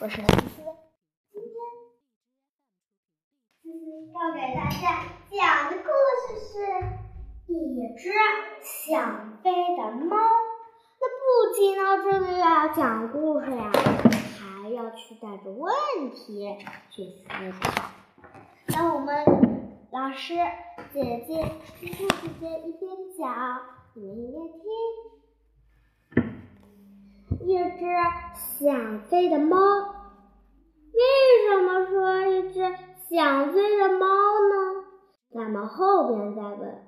我是思思。今天思思要给大家讲的故事是一只想飞的猫。那不仅到，这个要讲故事呀，还要去带着问题去思考。那我们老师、姐姐、叔叔姐姐一边讲，你们一边听。一只想飞的猫，为什么说一只想飞的猫呢？咱们后边再问。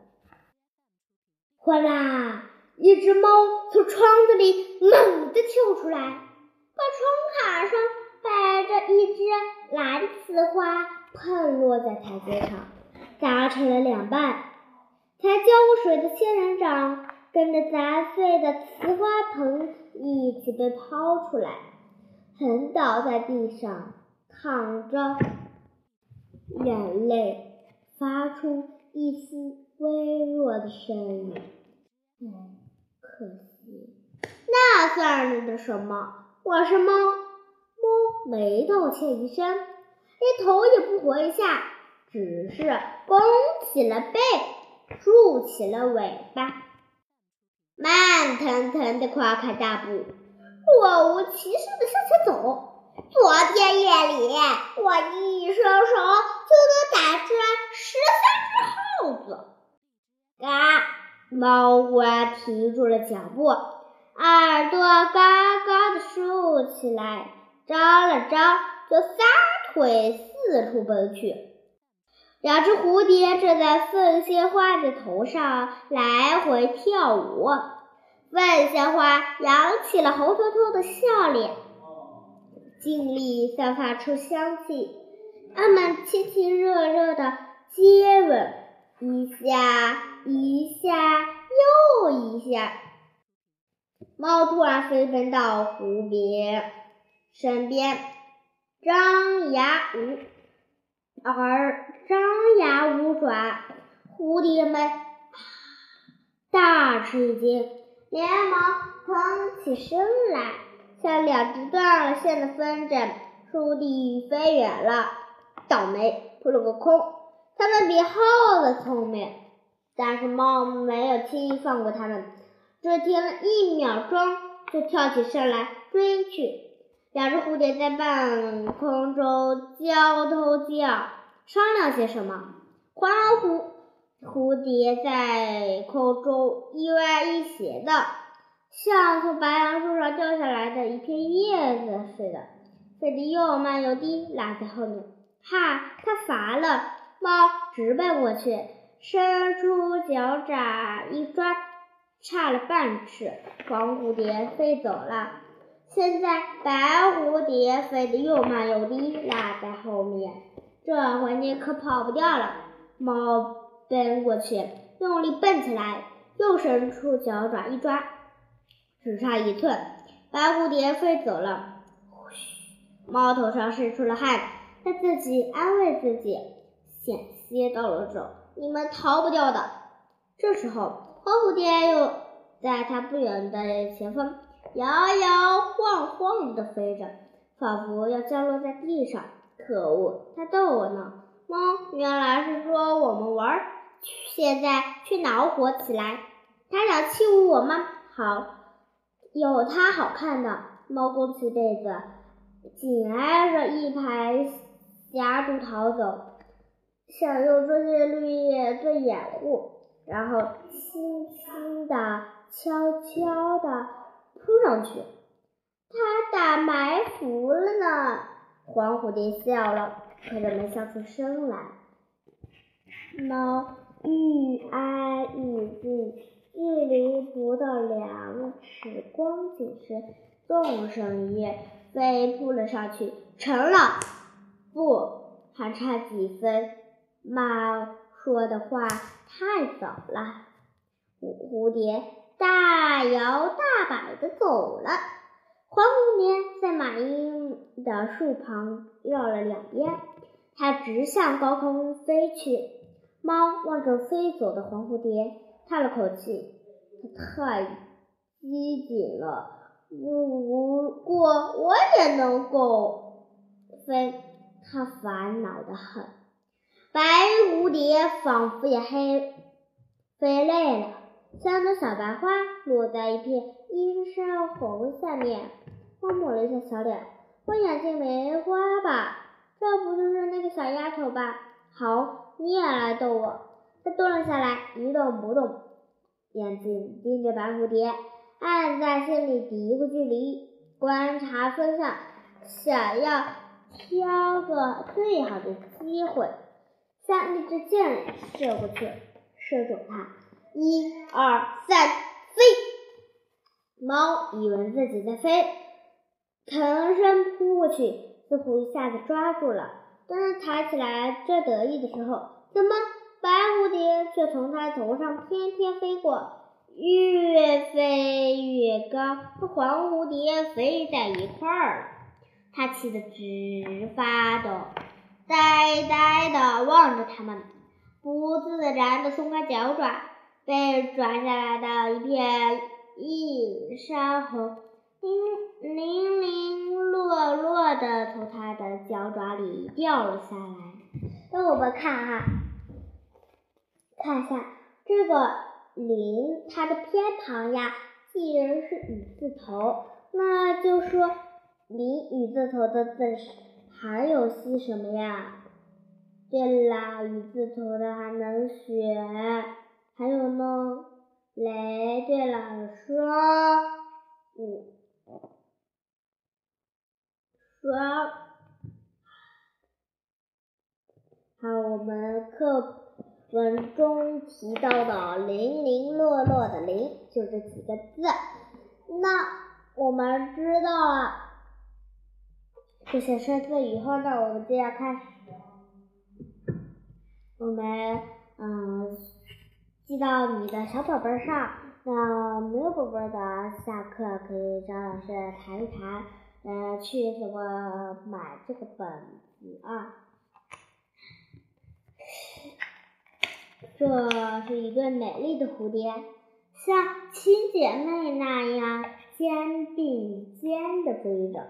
哗啦，一只猫从窗子里猛地跳出来，把窗卡上摆着一只蓝瓷花碰落在台阶上，砸成了两半。才浇过水的仙人掌跟着砸碎的瓷花盆。一起被抛出来，横倒在地上，淌着眼泪，发出一丝微弱的声音。嗯，可惜，那算的什么？我是猫，猫没道歉一声，连头也不回一下，只是弓起了背，竖起了尾巴。慢腾腾的跨开大步，若无其事的向前走。昨天夜里，我一伸手就能打出来十三只耗子。嘎！猫忽然停住了脚步，耳朵高高的竖起来，张了张，就撒腿四处奔去。两只蝴蝶正在凤仙花的头上来回跳舞，凤仙花扬起了红彤彤的笑脸，尽力散发出香气。它们亲亲热热的接吻，一下一下又一下。猫突然飞奔到蝴蝶身边，张牙舞。而张牙舞爪，蝴蝶们大吃一惊，连忙腾起身来，像两只断了线的风筝，倏地飞远了。倒霉，扑了个空。它们比耗子聪明，但是猫没有轻易放过它们，只停了一秒钟，就跳起身来追去。两只蝴蝶在半空中交头接耳，商量些什么。黄蝴蝴蝶在空中一歪一斜的，像从白杨树上掉下来的一片叶子似的，飞得又慢又低，落在后面。哈，它乏了，猫直奔过去，伸出脚爪一抓，差了半尺，黄蝴蝶飞走了。现在白蝴蝶飞得又慢又低，落在后面。这回你可跑不掉了。猫奔过去，用力蹦起来，又伸出脚爪一抓，只差一寸，白蝴蝶飞走了。嘘，猫头上渗出了汗，它自己安慰自己，险些到了手，你们逃不掉的。这时候，黄蝴蝶又在它不远的前方。摇摇晃晃地飞着，仿佛要降落在地上。可恶，它逗我呢！猫原来是说我们玩，现在却恼火起来。它想欺侮我吗？好，有它好看的。猫弓起被子，紧挨着一排夹竹逃走，想用这些绿叶做掩护，然后轻轻地、悄悄地。扑上去，他打埋伏了呢。黄蝴蝶笑了，可是没笑出声来。猫愈挨愈近，距离不到两尺光景时，纵身一跃，飞扑了上去。成了，不，还差几分。猫说的话太早了。蝴蝶。大摇大摆的走了。黄蝴蝶在马英的树旁绕了两边，它直向高空飞去。猫望着飞走的黄蝴蝶，叹了口气：“它太机警了，不过我也能够飞。它烦恼的很。白蝴蝶仿佛也黑飞累了，像朵小白花落在一片映山红下面。他抹了一下小脸，我眼睛没花吧？这不就是那个小丫头吧？好，你也来逗我。他蹲了下来，一动不动，眼睛盯着白蝴蝶，暗在心里嘀咕距离，观察风向，想要挑个最好的机会，像一支箭射过去，射中它。一二三，飞！猫以为自己在飞，腾身扑过去，似乎一下子抓住了。当他抬起来正得意的时候，怎么白蝴蝶却从他头上翩翩飞过，越飞越高，和黄蝴蝶飞在一块儿了。他气得直发抖，呆呆的望着它们，不自然的松开脚爪，被抓下来的一片映山红零零零落落的从它的脚爪里掉了下来。那我们看哈，看一下这个“零”，它的偏旁呀，既然是雨字头，那就说。林雨字头的字还有些什么呀？对啦，雨字头的还能选，还有呢，雷。对了，说，嗯，双。好，我们课文中提到的零零落落的零，就这几个字。那我们知道了。这些生字以后呢，我们就要开始，我们嗯记到你的小本本上。那没有本本的，下课可以找老师谈一谈，呃，去什么买这个本子啊？这是一对美丽的蝴蝶，像亲姐妹那样肩并肩的飞着。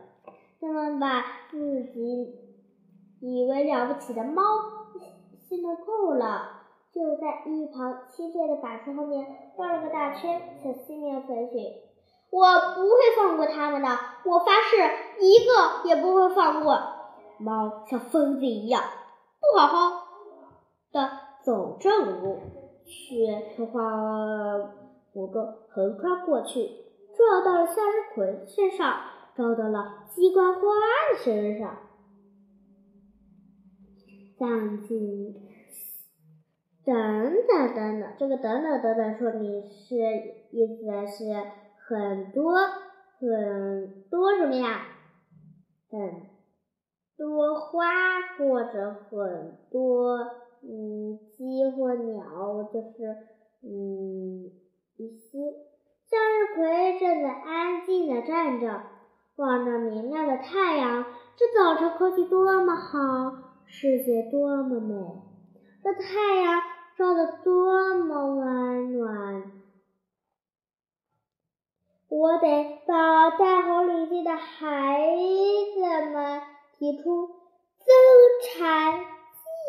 他们把自己以为了不起的猫戏弄够了，就在一旁亲切的把树后面绕了个大圈，向西面飞去。我不会放过他们的，我发誓，一个也不会放过。猫像疯子一样，不好好的走正路，却从花湖中横穿过去，撞到了向日葵身上。撞到了鸡冠花的身上，等等等等，这个等等等等说明是意思是很多很多什么呀？很多花或者很多嗯鸡或鸟，就是嗯一些向日葵正在安静的站着。望着明亮的太阳，这早晨空气多么好，世界多么美，这太阳照得多么温暖。我得把大红领巾的孩子们提出增产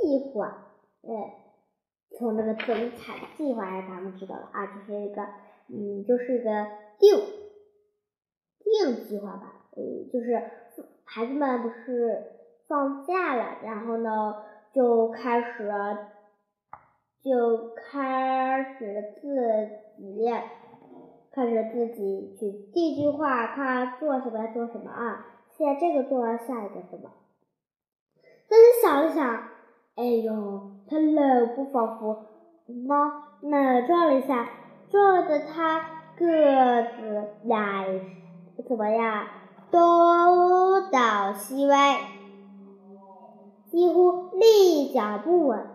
计划。哎，从那个增产计划咱们知道了啊，这是一个，嗯，就是一个定定计划吧。嗯，就是孩子们不是放假了，然后呢就开始就开始自己开始自己去定计划，看做什么做什么啊。现在这个做完，下一个什么？但是想了想，哎呦，他冷不防扶猫那撞了一下，撞的他个子呀，怎么样？东倒西歪，几乎立脚不稳，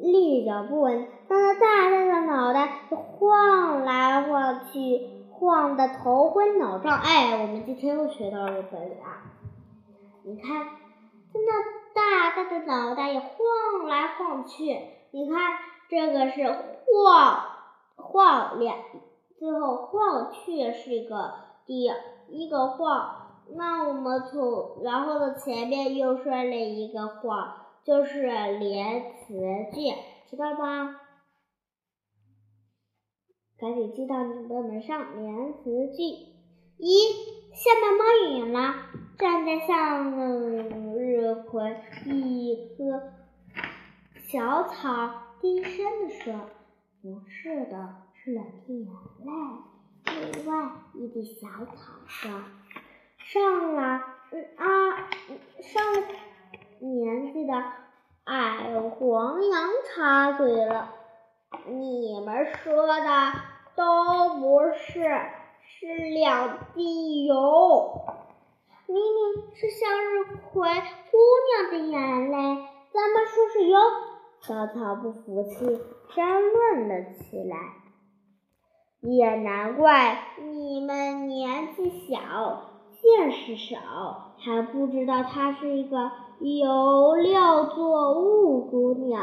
立脚不稳。当他大大的脑袋晃来晃去，晃得头昏脑胀。哎，我们今天又学到了本领啊！你看，他那大大的脑袋也晃来晃去。你看，这个是晃晃两。最后晃去是一个第一个晃，那我们从然后的前面又摔了一个晃，就是连词句，知道吧？赶紧记到你的门上，连词句一，下面猫远了，站在向日葵一棵小草低声的说：“不是的，是两滴眼泪。”另外一滴小草说：“上了啊，上了年纪的矮黄羊插嘴了。”你们说的都不是，是两滴油。明明是向日葵姑娘的眼泪，怎么说是油？小草不服气，争论了起来。也难怪你们年纪小，见识少，还不知道她是一个有料作物姑娘。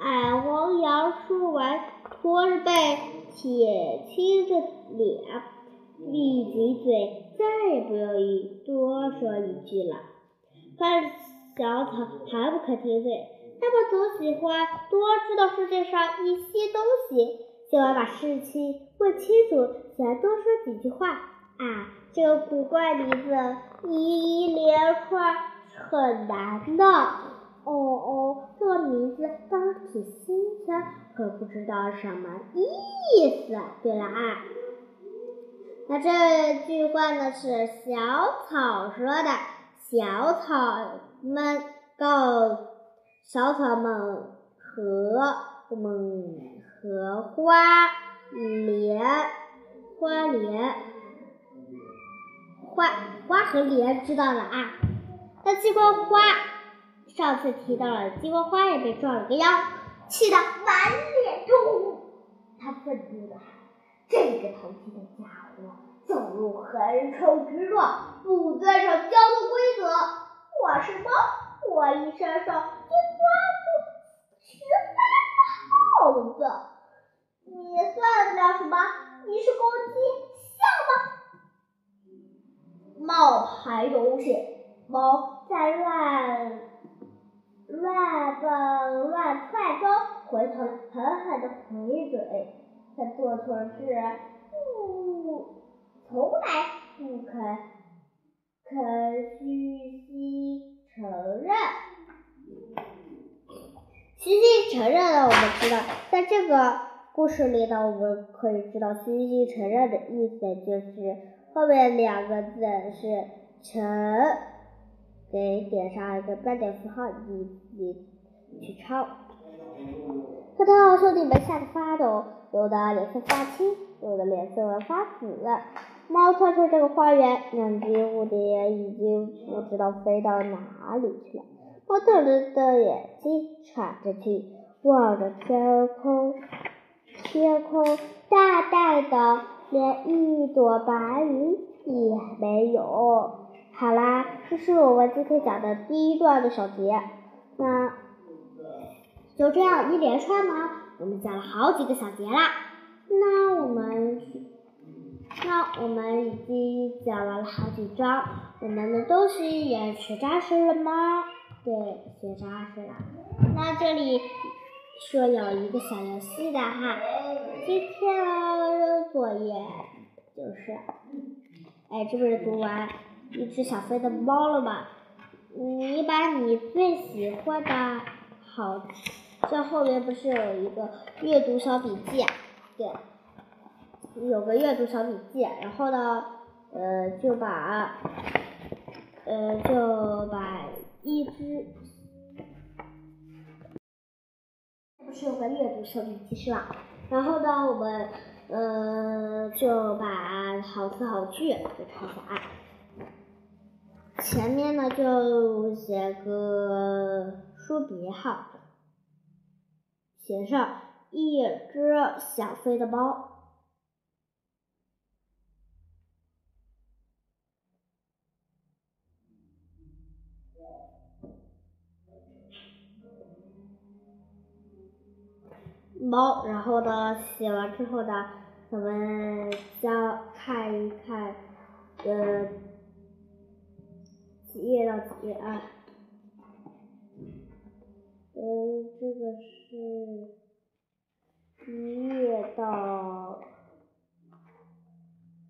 矮黄羊说完，驼着背，铁青着脸，闭紧嘴，再也不愿意多说一句了。可小草还不肯听嘴，他们总喜欢多知道世界上一些东西，喜欢把事情问清楚，喜欢多说几句话。啊，这个古怪名字一连串很难的。哦哦，这个名字倒挺新鲜，可不知道什么意思。对了啊，那这句话呢是小草说的，小草们告小草们和我们和花莲花莲花花和莲知道了啊，那鸡冠花。上次提到了鸡冠花也被撞了个腰，气得满脸通红。他愤怒的喊：“这个淘气的家伙，走路横冲直撞，不遵守交通规则。我是猫，我一伸手就抓住十三耗子。你算得了什么？你是公鸡，像吗？冒牌东西！猫在乱。”乱蹦乱窜中，回头，狠狠的回嘴。他做错事，不，从来不肯肯虚心承认。虚心承认的，我们知道，在这个故事里呢，我们可以知道，虚心承认的意思就是后面两个字是承。给点上一个标点符号，你你去抄。可他兄弟们吓得发抖，有的脸色发青，有的脸色发紫。猫窜出这个花园，两只蝴蝶已经不知道飞到哪里去了。猫瞪着的眼睛喘着气，望着天空，天空大大的，连一朵白云也没有。好啦，这是我们今天讲的第一段的小节。那就这样一连串吗，我们讲了好几个小节啦。那我们，那我们已经讲完了好几章，我们的东西也学扎实了吗？对，学扎实了。那这里说有一个小游戏的哈，今天的作业就是，哎，这不是读完。一只想飞的猫了吗？你把你最喜欢的好，这后面不是有一个阅读小笔记？对，有个阅读小笔记，然后呢，呃，就把，呃，就把一只，是有个阅读生笔记是吧？然后呢，我们，呃，就把好词好句给抄下来。前面呢就写个书别号，写上一只想飞的猫。猫，然后呢，写完之后呢，咱们将看一看，呃，几页到几页啊？呃，这个是一页到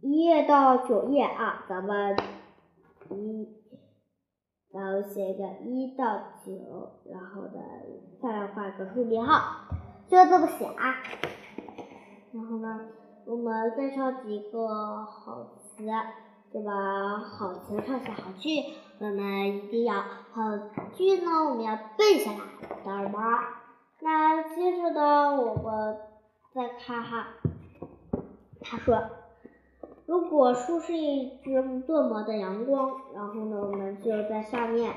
一页到九页啊，咱们一，然后写一个一到九，然后呢，再画个数编号，就这么写啊。然后呢，我们再抄几个好词，对吧？好词抄写好句，我们一定要好句呢，我们要背下来，知道吗？那接着呢，我们再看哈，他说，如果树是一只多么的阳光，然后呢，我们就在下面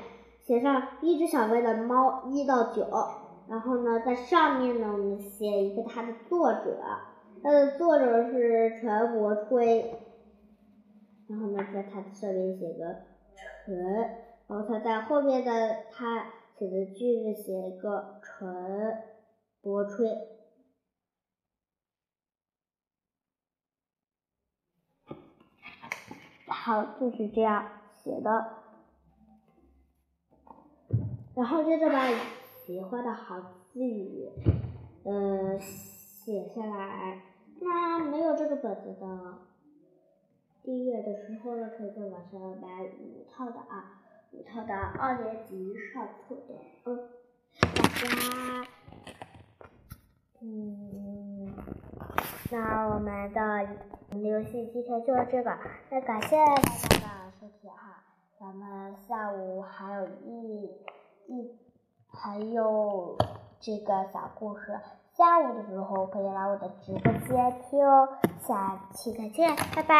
写上一只小白的猫一到九，然后呢，在上面呢，我们写一个它的作者。它的作者是陈伯吹，然后呢，在它的上面写个陈，然后他在后面的他写的句子写一个陈伯吹，好，就是这样写的，然后接着把喜欢的好词语，呃，写下来。那没有这个本子的订阅的时候呢，可以在网上买五套的啊，五套的二年级上册的，嗯，大家，嗯，那我们的游戏今天就是这个，那感谢大家的收听哈，咱们下午还有一一还有这个小故事。下午的时候可以来我的直播间听哦，下期再见，拜拜。